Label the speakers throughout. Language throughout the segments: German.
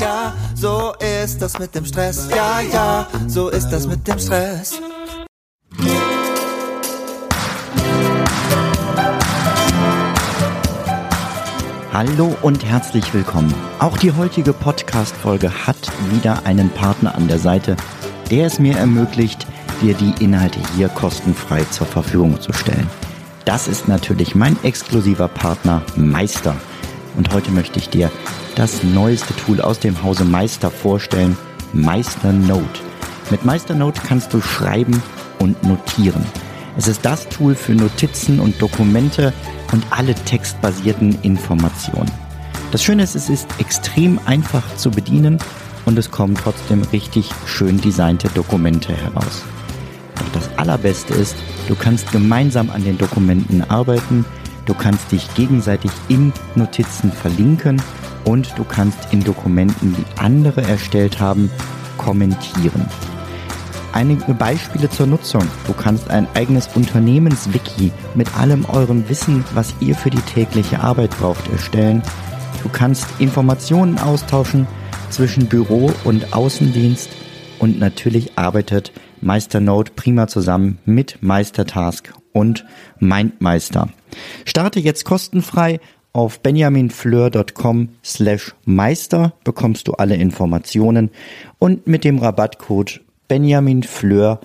Speaker 1: ja, so ist das mit dem Stress. Ja, ja, so ist das mit dem Stress.
Speaker 2: Hallo und herzlich willkommen. Auch die heutige Podcast-Folge hat wieder einen Partner an der Seite, der es mir ermöglicht, dir die Inhalte hier kostenfrei zur Verfügung zu stellen. Das ist natürlich mein exklusiver Partner Meister. Und heute möchte ich dir das neueste Tool aus dem Hause Meister vorstellen, Meister Note. Mit Meister Note kannst du schreiben und notieren. Es ist das Tool für Notizen und Dokumente und alle textbasierten Informationen. Das Schöne ist, es ist extrem einfach zu bedienen und es kommen trotzdem richtig schön designte Dokumente heraus. Doch das Allerbeste ist, du kannst gemeinsam an den Dokumenten arbeiten, du kannst dich gegenseitig in Notizen verlinken und du kannst in Dokumenten, die andere erstellt haben, kommentieren. Einige Beispiele zur Nutzung. Du kannst ein eigenes Unternehmenswiki mit allem eurem Wissen, was ihr für die tägliche Arbeit braucht, erstellen. Du kannst Informationen austauschen zwischen Büro und Außendienst und natürlich arbeitet MeisterNote prima zusammen mit Meistertask und MindMeister. Starte jetzt kostenfrei auf benjaminfleur.com slash meister bekommst du alle Informationen und mit dem Rabattcode Benjamin Fleur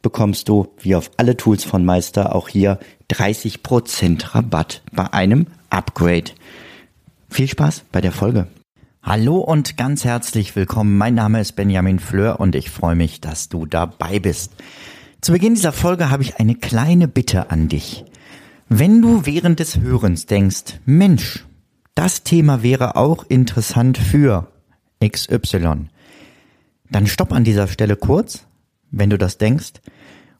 Speaker 2: bekommst du, wie auf alle Tools von Meister, auch hier 30% Rabatt bei einem Upgrade. Viel Spaß bei der Folge. Hallo und ganz herzlich willkommen. Mein Name ist Benjamin Fleur und ich freue mich, dass du dabei bist. Zu Beginn dieser Folge habe ich eine kleine Bitte an dich. Wenn du während des Hörens denkst, Mensch, das Thema wäre auch interessant für XY, dann stopp an dieser Stelle kurz, wenn du das denkst,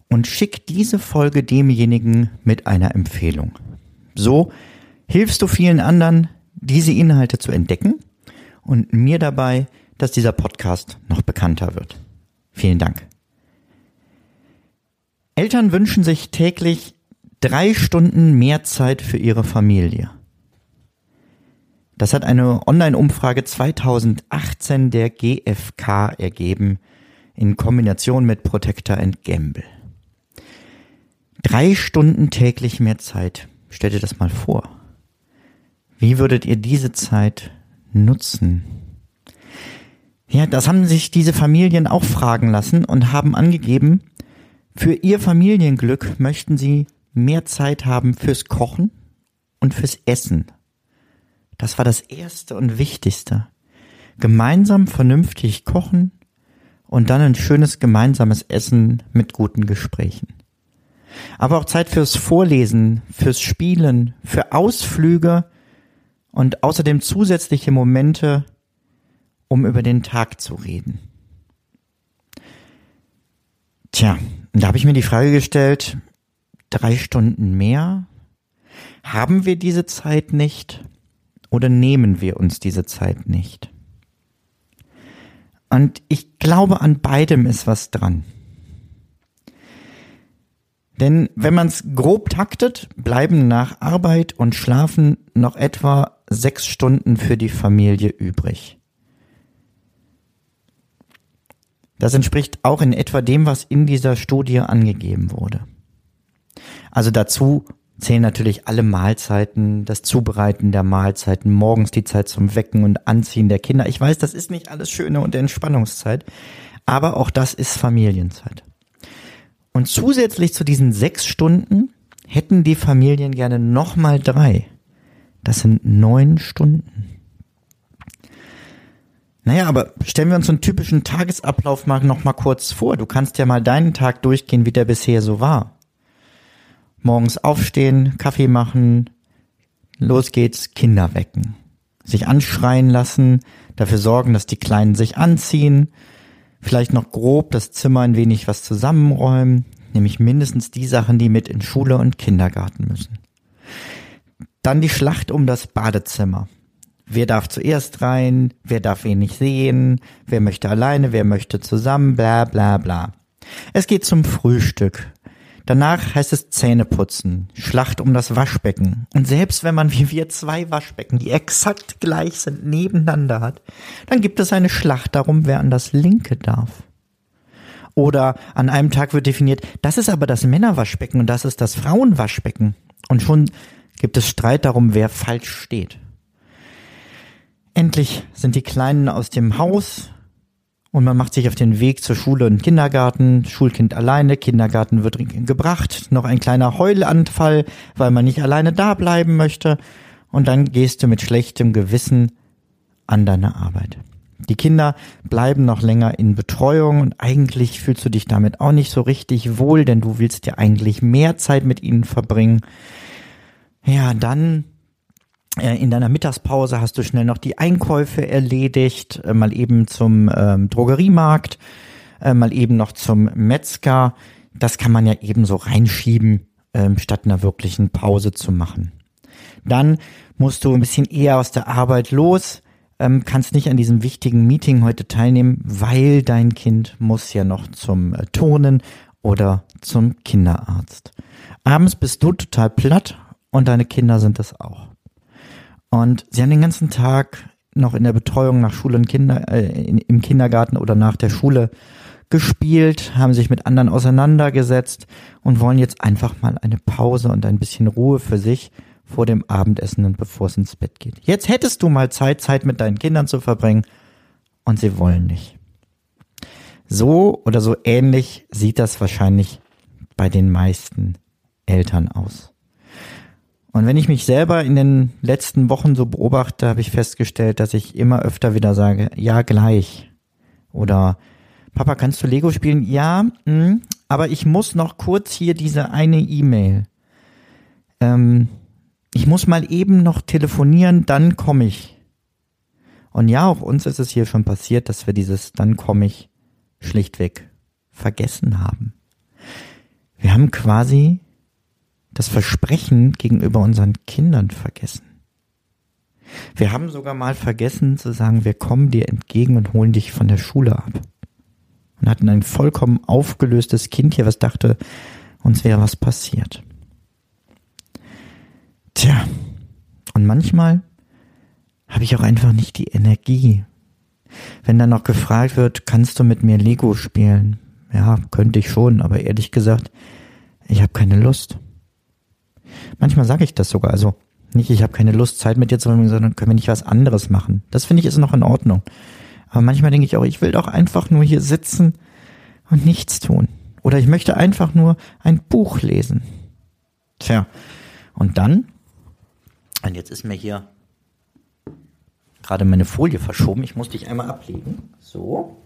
Speaker 2: und schick diese Folge demjenigen mit einer Empfehlung. So hilfst du vielen anderen, diese Inhalte zu entdecken und mir dabei, dass dieser Podcast noch bekannter wird. Vielen Dank. Eltern wünschen sich täglich drei Stunden mehr Zeit für ihre Familie. Das hat eine Online-Umfrage 2018 der GfK ergeben in Kombination mit Protector and Gamble. Drei Stunden täglich mehr Zeit. Stellt ihr das mal vor. Wie würdet ihr diese Zeit nutzen? Ja, das haben sich diese Familien auch fragen lassen und haben angegeben, für ihr Familienglück möchten sie mehr Zeit haben fürs Kochen und fürs Essen das war das Erste und Wichtigste. Gemeinsam vernünftig kochen und dann ein schönes gemeinsames Essen mit guten Gesprächen. Aber auch Zeit fürs Vorlesen, fürs Spielen, für Ausflüge und außerdem zusätzliche Momente, um über den Tag zu reden. Tja, da habe ich mir die Frage gestellt, drei Stunden mehr? Haben wir diese Zeit nicht? oder nehmen wir uns diese Zeit nicht? Und ich glaube, an beidem ist was dran. Denn wenn man es grob taktet, bleiben nach Arbeit und Schlafen noch etwa sechs Stunden für die Familie übrig. Das entspricht auch in etwa dem, was in dieser Studie angegeben wurde. Also dazu zählen natürlich alle Mahlzeiten, das Zubereiten der Mahlzeiten, morgens die Zeit zum Wecken und Anziehen der Kinder. Ich weiß, das ist nicht alles schöne und Entspannungszeit, aber auch das ist Familienzeit. Und zusätzlich zu diesen sechs Stunden hätten die Familien gerne nochmal drei. Das sind neun Stunden. Naja, aber stellen wir uns so einen typischen Tagesablauf mal noch mal kurz vor. Du kannst ja mal deinen Tag durchgehen, wie der bisher so war morgens aufstehen, Kaffee machen, los geht's, Kinder wecken. Sich anschreien lassen, dafür sorgen, dass die Kleinen sich anziehen, vielleicht noch grob das Zimmer ein wenig was zusammenräumen, nämlich mindestens die Sachen, die mit in Schule und Kindergarten müssen. Dann die Schlacht um das Badezimmer. Wer darf zuerst rein? Wer darf wen nicht sehen? Wer möchte alleine? Wer möchte zusammen? Bla bla bla. Es geht zum Frühstück. Danach heißt es Zähne putzen, Schlacht um das Waschbecken. Und selbst wenn man wie wir zwei Waschbecken, die exakt gleich sind, nebeneinander hat, dann gibt es eine Schlacht darum, wer an das linke darf. Oder an einem Tag wird definiert, das ist aber das Männerwaschbecken und das ist das Frauenwaschbecken. Und schon gibt es Streit darum, wer falsch steht. Endlich sind die Kleinen aus dem Haus und man macht sich auf den Weg zur Schule und Kindergarten. Schulkind alleine, Kindergarten wird gebracht, noch ein kleiner Heulanfall, weil man nicht alleine da bleiben möchte. Und dann gehst du mit schlechtem Gewissen an deine Arbeit. Die Kinder bleiben noch länger in Betreuung und eigentlich fühlst du dich damit auch nicht so richtig wohl, denn du willst ja eigentlich mehr Zeit mit ihnen verbringen. Ja, dann in deiner Mittagspause hast du schnell noch die Einkäufe erledigt, äh, mal eben zum ähm, Drogeriemarkt, äh, mal eben noch zum Metzger. Das kann man ja eben so reinschieben, ähm, statt einer wirklichen Pause zu machen. Dann musst du ein bisschen eher aus der Arbeit los, ähm, kannst nicht an diesem wichtigen Meeting heute teilnehmen, weil dein Kind muss ja noch zum äh, Turnen oder zum Kinderarzt. Abends bist du total platt und deine Kinder sind es auch. Und sie haben den ganzen Tag noch in der Betreuung nach Schule und Kinder, äh, in, im Kindergarten oder nach der Schule gespielt, haben sich mit anderen auseinandergesetzt und wollen jetzt einfach mal eine Pause und ein bisschen Ruhe für sich vor dem Abendessen und bevor es ins Bett geht. Jetzt hättest du mal Zeit, Zeit mit deinen Kindern zu verbringen und sie wollen nicht. So oder so ähnlich sieht das wahrscheinlich bei den meisten Eltern aus. Und wenn ich mich selber in den letzten Wochen so beobachte, habe ich festgestellt, dass ich immer öfter wieder sage, ja, gleich. Oder Papa, kannst du Lego spielen? Ja, mh, hm, aber ich muss noch kurz hier diese eine E-Mail. Ähm, ich muss mal eben noch telefonieren, dann komme ich. Und ja, auch uns ist es hier schon passiert, dass wir dieses dann komme ich schlichtweg vergessen haben. Wir haben quasi das Versprechen gegenüber unseren Kindern vergessen. Wir haben sogar mal vergessen zu sagen, wir kommen dir entgegen und holen dich von der Schule ab. Und hatten ein vollkommen aufgelöstes Kind hier, was dachte, uns wäre was passiert. Tja, und manchmal habe ich auch einfach nicht die Energie. Wenn dann noch gefragt wird, kannst du mit mir Lego spielen? Ja, könnte ich schon, aber ehrlich gesagt, ich habe keine Lust. Manchmal sage ich das sogar. Also nicht, ich habe keine Lust, Zeit mit dir zu verbringen, sondern können wir nicht was anderes machen. Das finde ich ist noch in Ordnung. Aber manchmal denke ich auch, ich will doch einfach nur hier sitzen und nichts tun. Oder ich möchte einfach nur ein Buch lesen. Tja, und dann, und jetzt ist mir hier gerade meine Folie verschoben. Ich muss dich einmal ablegen. So.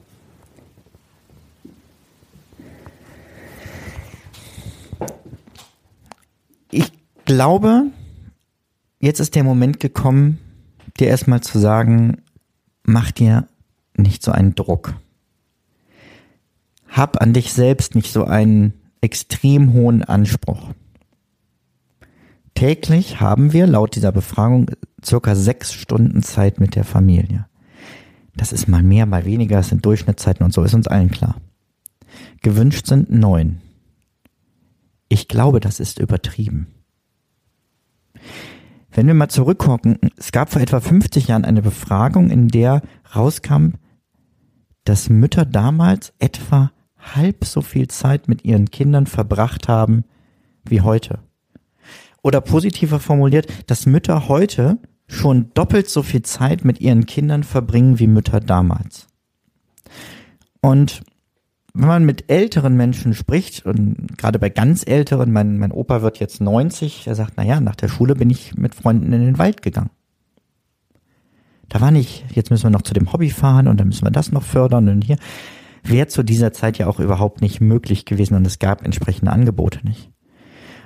Speaker 2: Glaube, jetzt ist der Moment gekommen, dir erstmal zu sagen, mach dir nicht so einen Druck. Hab an dich selbst nicht so einen extrem hohen Anspruch. Täglich haben wir laut dieser Befragung circa sechs Stunden Zeit mit der Familie. Das ist mal mehr, mal weniger, das sind Durchschnittszeiten und so ist uns allen klar. Gewünscht sind neun. Ich glaube, das ist übertrieben. Wenn wir mal zurückgucken, es gab vor etwa 50 Jahren eine Befragung, in der rauskam, dass Mütter damals etwa halb so viel Zeit mit ihren Kindern verbracht haben wie heute. Oder positiver formuliert, dass Mütter heute schon doppelt so viel Zeit mit ihren Kindern verbringen wie Mütter damals. Und wenn man mit älteren Menschen spricht, und gerade bei ganz älteren, mein, mein Opa wird jetzt 90, er sagt, na ja, nach der Schule bin ich mit Freunden in den Wald gegangen. Da war nicht, jetzt müssen wir noch zu dem Hobby fahren und dann müssen wir das noch fördern und hier. Wäre zu dieser Zeit ja auch überhaupt nicht möglich gewesen und es gab entsprechende Angebote nicht.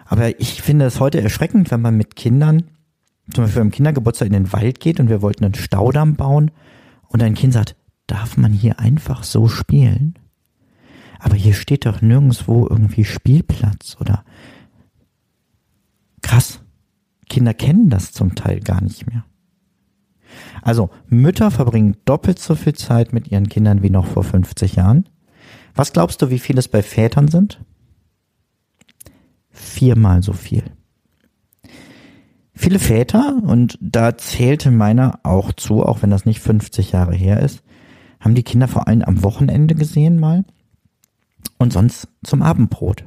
Speaker 2: Aber ich finde es heute erschreckend, wenn man mit Kindern, zum Beispiel am Kindergeburtstag in den Wald geht und wir wollten einen Staudamm bauen und ein Kind sagt, darf man hier einfach so spielen? Aber hier steht doch nirgendwo irgendwie Spielplatz oder krass. Kinder kennen das zum Teil gar nicht mehr. Also Mütter verbringen doppelt so viel Zeit mit ihren Kindern wie noch vor 50 Jahren. Was glaubst du, wie viele es bei Vätern sind? viermal so viel. Viele Väter, und da zählte meiner auch zu, auch wenn das nicht 50 Jahre her ist, haben die Kinder vor allem am Wochenende gesehen mal und sonst zum Abendbrot.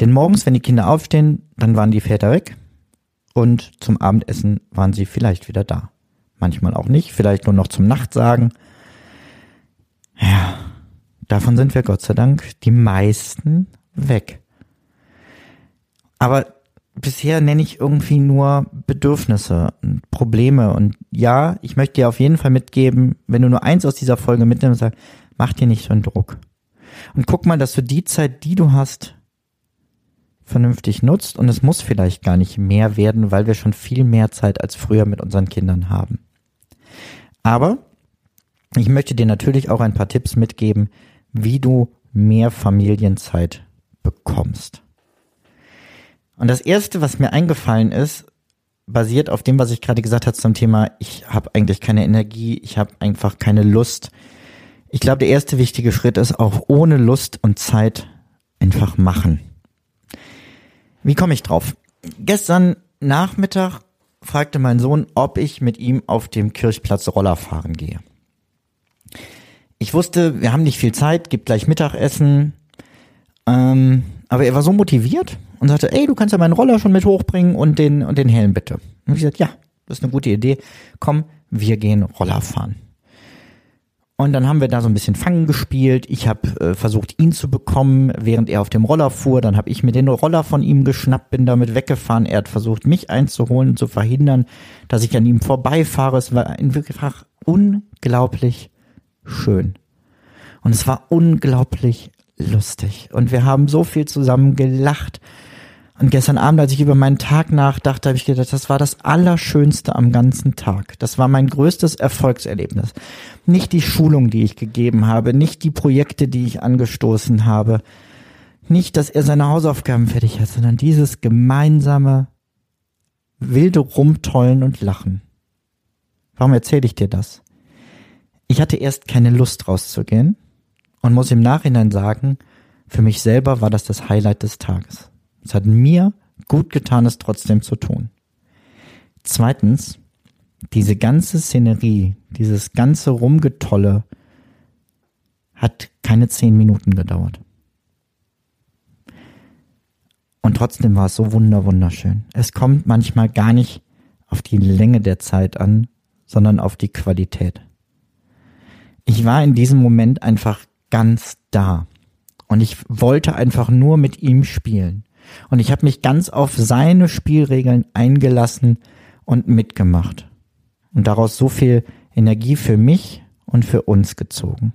Speaker 2: Denn morgens, wenn die Kinder aufstehen, dann waren die Väter weg und zum Abendessen waren sie vielleicht wieder da. Manchmal auch nicht, vielleicht nur noch zum Nachtsagen. Ja, davon sind wir Gott sei Dank die meisten weg. Aber bisher nenne ich irgendwie nur Bedürfnisse und Probleme. Und ja, ich möchte dir auf jeden Fall mitgeben, wenn du nur eins aus dieser Folge mitnimmst, sag, mach dir nicht so einen Druck. Und guck mal, dass du die Zeit, die du hast, vernünftig nutzt. Und es muss vielleicht gar nicht mehr werden, weil wir schon viel mehr Zeit als früher mit unseren Kindern haben. Aber ich möchte dir natürlich auch ein paar Tipps mitgeben, wie du mehr Familienzeit bekommst. Und das erste, was mir eingefallen ist, basiert auf dem, was ich gerade gesagt habe zum Thema, ich habe eigentlich keine Energie, ich habe einfach keine Lust. Ich glaube, der erste wichtige Schritt ist auch ohne Lust und Zeit einfach machen. Wie komme ich drauf? Gestern Nachmittag fragte mein Sohn, ob ich mit ihm auf dem Kirchplatz Roller fahren gehe. Ich wusste, wir haben nicht viel Zeit, gibt gleich Mittagessen. Ähm, aber er war so motiviert und sagte, ey, du kannst ja meinen Roller schon mit hochbringen und den, und den Helm bitte. Und ich gesagt, ja, das ist eine gute Idee. Komm, wir gehen Roller fahren. Und dann haben wir da so ein bisschen Fangen gespielt. Ich habe äh, versucht, ihn zu bekommen, während er auf dem Roller fuhr. Dann habe ich mir den Roller von ihm geschnappt, bin damit weggefahren. Er hat versucht, mich einzuholen und zu verhindern, dass ich an ihm vorbeifahre. Es war einfach unglaublich schön. Und es war unglaublich lustig. Und wir haben so viel zusammen gelacht. Und gestern Abend, als ich über meinen Tag nachdachte, habe ich gedacht, das war das Allerschönste am ganzen Tag. Das war mein größtes Erfolgserlebnis. Nicht die Schulung, die ich gegeben habe, nicht die Projekte, die ich angestoßen habe, nicht, dass er seine Hausaufgaben fertig hat, sondern dieses gemeinsame wilde Rumtollen und Lachen. Warum erzähle ich dir das? Ich hatte erst keine Lust rauszugehen und muss im Nachhinein sagen, für mich selber war das das Highlight des Tages. Es hat mir gut getan, es trotzdem zu tun. Zweitens, diese ganze Szenerie, dieses ganze Rumgetolle hat keine zehn Minuten gedauert. Und trotzdem war es so wunder wunderschön. Es kommt manchmal gar nicht auf die Länge der Zeit an, sondern auf die Qualität. Ich war in diesem Moment einfach ganz da. Und ich wollte einfach nur mit ihm spielen. Und ich habe mich ganz auf seine Spielregeln eingelassen und mitgemacht. Und daraus so viel Energie für mich und für uns gezogen.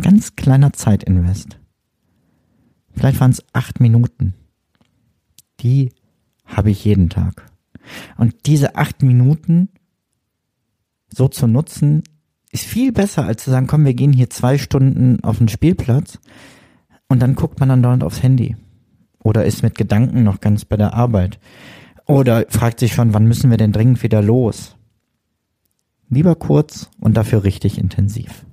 Speaker 2: Ganz kleiner Zeitinvest. Vielleicht waren es acht Minuten. Die habe ich jeden Tag. Und diese acht Minuten so zu nutzen, ist viel besser, als zu sagen, komm, wir gehen hier zwei Stunden auf den Spielplatz und dann guckt man dann dauernd aufs Handy. Oder ist mit Gedanken noch ganz bei der Arbeit. Oder fragt sich schon, wann müssen wir denn dringend wieder los? Lieber kurz und dafür richtig intensiv.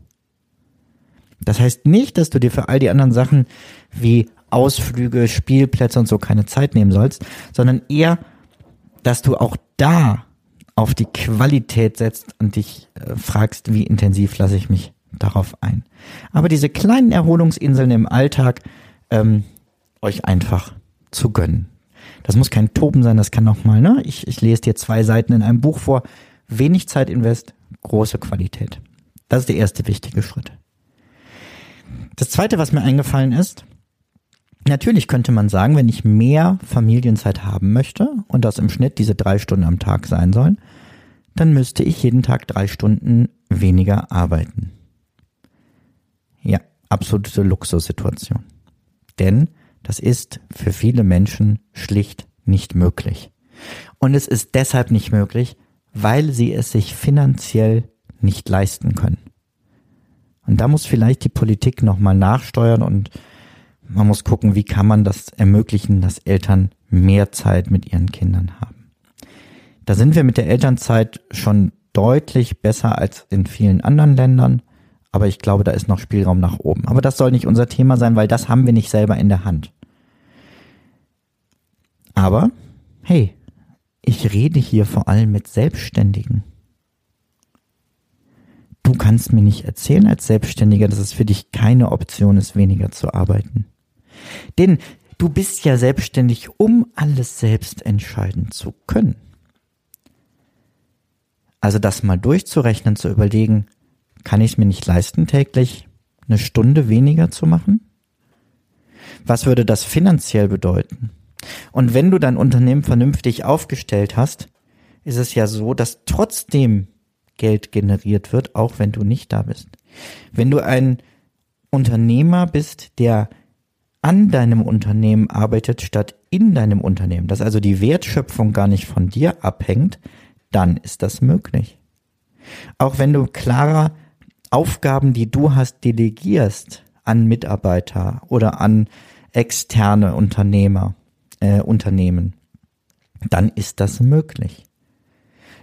Speaker 2: Das heißt nicht, dass du dir für all die anderen Sachen wie Ausflüge, Spielplätze und so keine Zeit nehmen sollst, sondern eher, dass du auch da auf die Qualität setzt und dich äh, fragst, wie intensiv lasse ich mich darauf ein. Aber diese kleinen Erholungsinseln im Alltag, ähm, euch einfach zu gönnen. Das muss kein Toben sein, das kann auch mal, ne? Ich, ich lese dir zwei Seiten in einem Buch vor. Wenig Zeit invest, große Qualität. Das ist der erste wichtige Schritt. Das zweite, was mir eingefallen ist, natürlich könnte man sagen, wenn ich mehr Familienzeit haben möchte und das im Schnitt diese drei Stunden am Tag sein sollen, dann müsste ich jeden Tag drei Stunden weniger arbeiten. Ja, absolute Luxussituation. Denn das ist für viele Menschen schlicht nicht möglich. Und es ist deshalb nicht möglich, weil sie es sich finanziell nicht leisten können. Und da muss vielleicht die Politik nochmal nachsteuern und man muss gucken, wie kann man das ermöglichen, dass Eltern mehr Zeit mit ihren Kindern haben. Da sind wir mit der Elternzeit schon deutlich besser als in vielen anderen Ländern, aber ich glaube, da ist noch Spielraum nach oben. Aber das soll nicht unser Thema sein, weil das haben wir nicht selber in der Hand. Aber, hey, ich rede hier vor allem mit Selbstständigen. Du kannst mir nicht erzählen als Selbstständiger, dass es für dich keine Option ist, weniger zu arbeiten. Denn du bist ja selbstständig, um alles selbst entscheiden zu können. Also das mal durchzurechnen, zu überlegen, kann ich es mir nicht leisten, täglich eine Stunde weniger zu machen? Was würde das finanziell bedeuten? Und wenn du dein Unternehmen vernünftig aufgestellt hast, ist es ja so, dass trotzdem Geld generiert wird, auch wenn du nicht da bist. Wenn du ein Unternehmer bist, der an deinem Unternehmen arbeitet statt in deinem Unternehmen, dass also die Wertschöpfung gar nicht von dir abhängt, dann ist das möglich. Auch wenn du klarer Aufgaben, die du hast, delegierst an Mitarbeiter oder an externe Unternehmer, äh, Unternehmen, dann ist das möglich.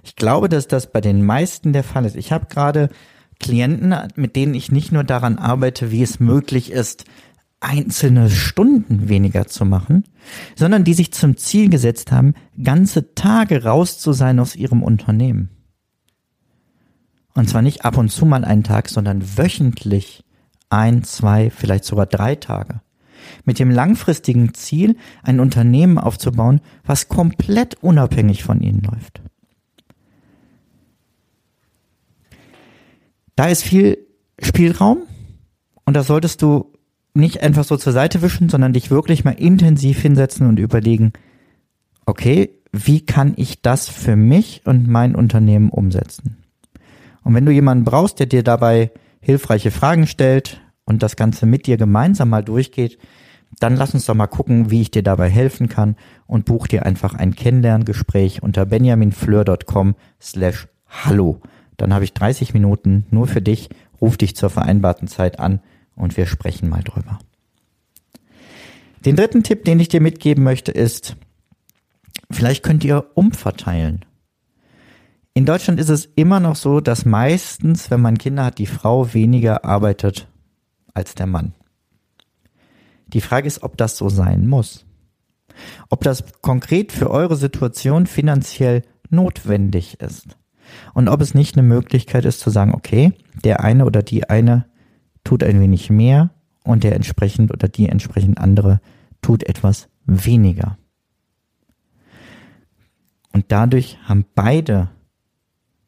Speaker 2: Ich glaube, dass das bei den meisten der Fall ist. Ich habe gerade Klienten, mit denen ich nicht nur daran arbeite, wie es möglich ist, einzelne Stunden weniger zu machen, sondern die sich zum Ziel gesetzt haben, ganze Tage raus zu sein aus ihrem Unternehmen. Und zwar nicht ab und zu mal einen Tag, sondern wöchentlich ein, zwei, vielleicht sogar drei Tage. Mit dem langfristigen Ziel, ein Unternehmen aufzubauen, was komplett unabhängig von ihnen läuft. Da ist viel Spielraum und da solltest du nicht einfach so zur Seite wischen, sondern dich wirklich mal intensiv hinsetzen und überlegen, okay, wie kann ich das für mich und mein Unternehmen umsetzen? Und wenn du jemanden brauchst, der dir dabei hilfreiche Fragen stellt und das Ganze mit dir gemeinsam mal durchgeht, dann lass uns doch mal gucken, wie ich dir dabei helfen kann und buch dir einfach ein Kennenlerngespräch unter benjaminfleur.com slash hallo. Dann habe ich 30 Minuten nur für dich, ruf dich zur vereinbarten Zeit an und wir sprechen mal drüber. Den dritten Tipp, den ich dir mitgeben möchte, ist, vielleicht könnt ihr umverteilen. In Deutschland ist es immer noch so, dass meistens, wenn man Kinder hat, die Frau weniger arbeitet als der Mann. Die Frage ist, ob das so sein muss. Ob das konkret für eure Situation finanziell notwendig ist. Und ob es nicht eine Möglichkeit ist zu sagen, okay, der eine oder die eine tut ein wenig mehr und der entsprechend oder die entsprechend andere tut etwas weniger. Und dadurch haben beide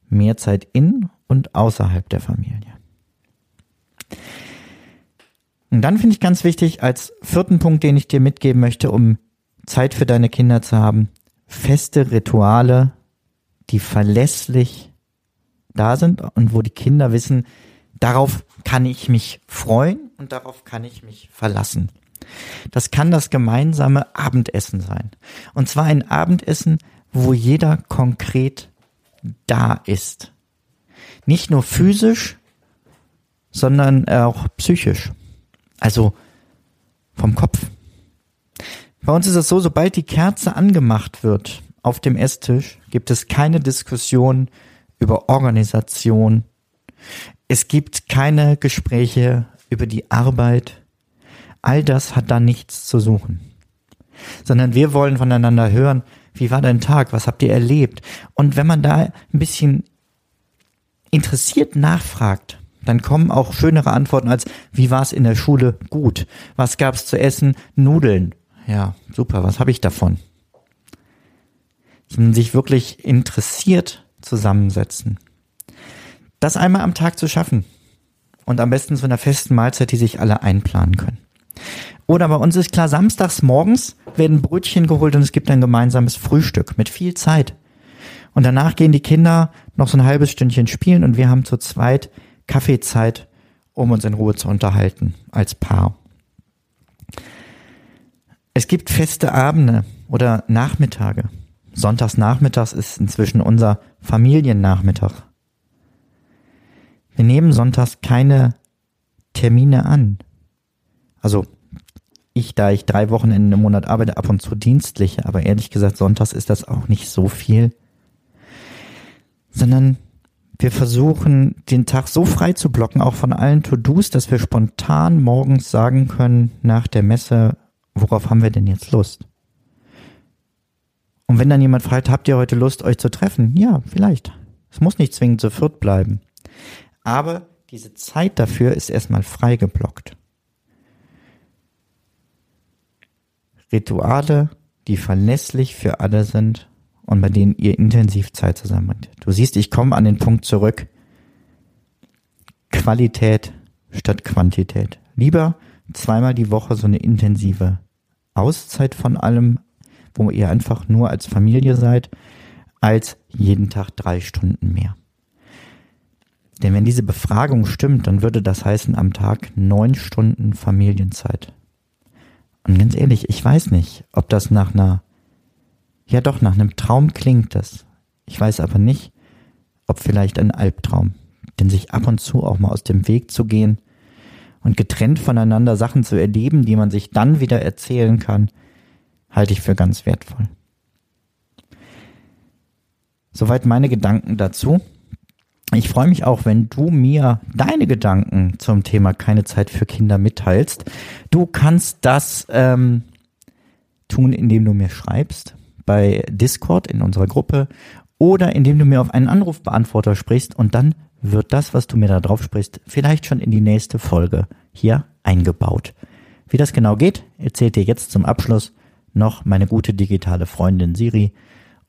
Speaker 2: mehr Zeit in und außerhalb der Familie. Und dann finde ich ganz wichtig, als vierten Punkt, den ich dir mitgeben möchte, um Zeit für deine Kinder zu haben, feste Rituale, die verlässlich da sind und wo die Kinder wissen, darauf kann ich mich freuen und darauf kann ich mich verlassen. Das kann das gemeinsame Abendessen sein. Und zwar ein Abendessen, wo jeder konkret da ist. Nicht nur physisch, sondern auch psychisch. Also vom Kopf. Bei uns ist es so, sobald die Kerze angemacht wird auf dem Esstisch, gibt es keine Diskussion über Organisation. Es gibt keine Gespräche über die Arbeit. All das hat da nichts zu suchen. Sondern wir wollen voneinander hören, wie war dein Tag? Was habt ihr erlebt? Und wenn man da ein bisschen interessiert nachfragt, dann kommen auch schönere Antworten als, wie war es in der Schule? Gut. Was gab's zu essen? Nudeln. Ja, super. Was habe ich davon? Man sich wirklich interessiert zusammensetzen. Das einmal am Tag zu schaffen. Und am besten zu einer festen Mahlzeit, die sich alle einplanen können. Oder bei uns ist klar, samstags morgens werden Brötchen geholt und es gibt ein gemeinsames Frühstück mit viel Zeit. Und danach gehen die Kinder noch so ein halbes Stündchen spielen und wir haben zu zweit Kaffeezeit, um uns in Ruhe zu unterhalten als Paar. Es gibt feste Abende oder Nachmittage. Sonntags nachmittags ist inzwischen unser Familiennachmittag. Wir nehmen sonntags keine Termine an. Also ich, da ich drei Wochenenden im Monat arbeite, ab und zu dienstliche, aber ehrlich gesagt, sonntags ist das auch nicht so viel. Sondern wir versuchen, den Tag so frei zu blocken, auch von allen To-Dos, dass wir spontan morgens sagen können, nach der Messe, worauf haben wir denn jetzt Lust? Und wenn dann jemand fragt, habt ihr heute Lust, euch zu treffen? Ja, vielleicht. Es muss nicht zwingend zu viert bleiben. Aber diese Zeit dafür ist erstmal freigeblockt. Rituale, die verlässlich für alle sind und bei denen ihr intensiv Zeit zusammenbringt. Du siehst, ich komme an den Punkt zurück. Qualität statt Quantität. Lieber zweimal die Woche so eine intensive Auszeit von allem, wo ihr einfach nur als Familie seid, als jeden Tag drei Stunden mehr. Denn wenn diese Befragung stimmt, dann würde das heißen am Tag neun Stunden Familienzeit. Und ganz ehrlich, ich weiß nicht, ob das nach einer, ja doch, nach einem Traum klingt das. Ich weiß aber nicht, ob vielleicht ein Albtraum. Denn sich ab und zu auch mal aus dem Weg zu gehen und getrennt voneinander Sachen zu erleben, die man sich dann wieder erzählen kann, halte ich für ganz wertvoll. Soweit meine Gedanken dazu. Ich freue mich auch, wenn du mir deine Gedanken zum Thema keine Zeit für Kinder mitteilst. Du kannst das ähm, tun, indem du mir schreibst bei Discord in unserer Gruppe oder indem du mir auf einen Anrufbeantworter sprichst und dann wird das, was du mir da drauf sprichst, vielleicht schon in die nächste Folge hier eingebaut. Wie das genau geht, erzählt dir jetzt zum Abschluss noch meine gute digitale Freundin Siri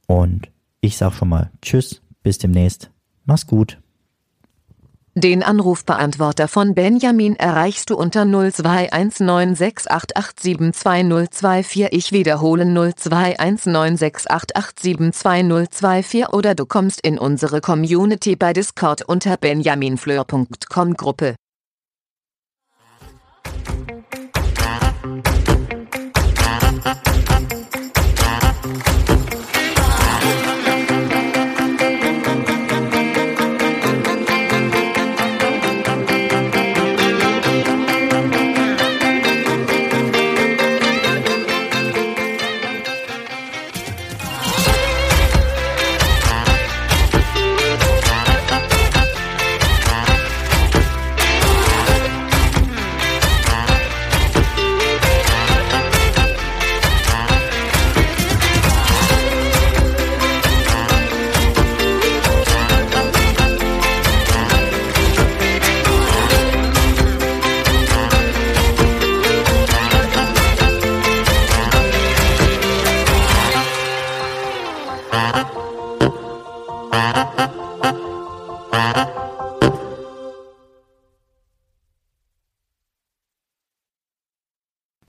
Speaker 2: und ich sag schon mal Tschüss, bis demnächst. Mach's gut.
Speaker 3: Den Anrufbeantworter von Benjamin erreichst du unter 021968872024. Ich wiederhole 021968872024 oder du kommst in unsere Community bei Discord unter benjaminfleur.com Gruppe.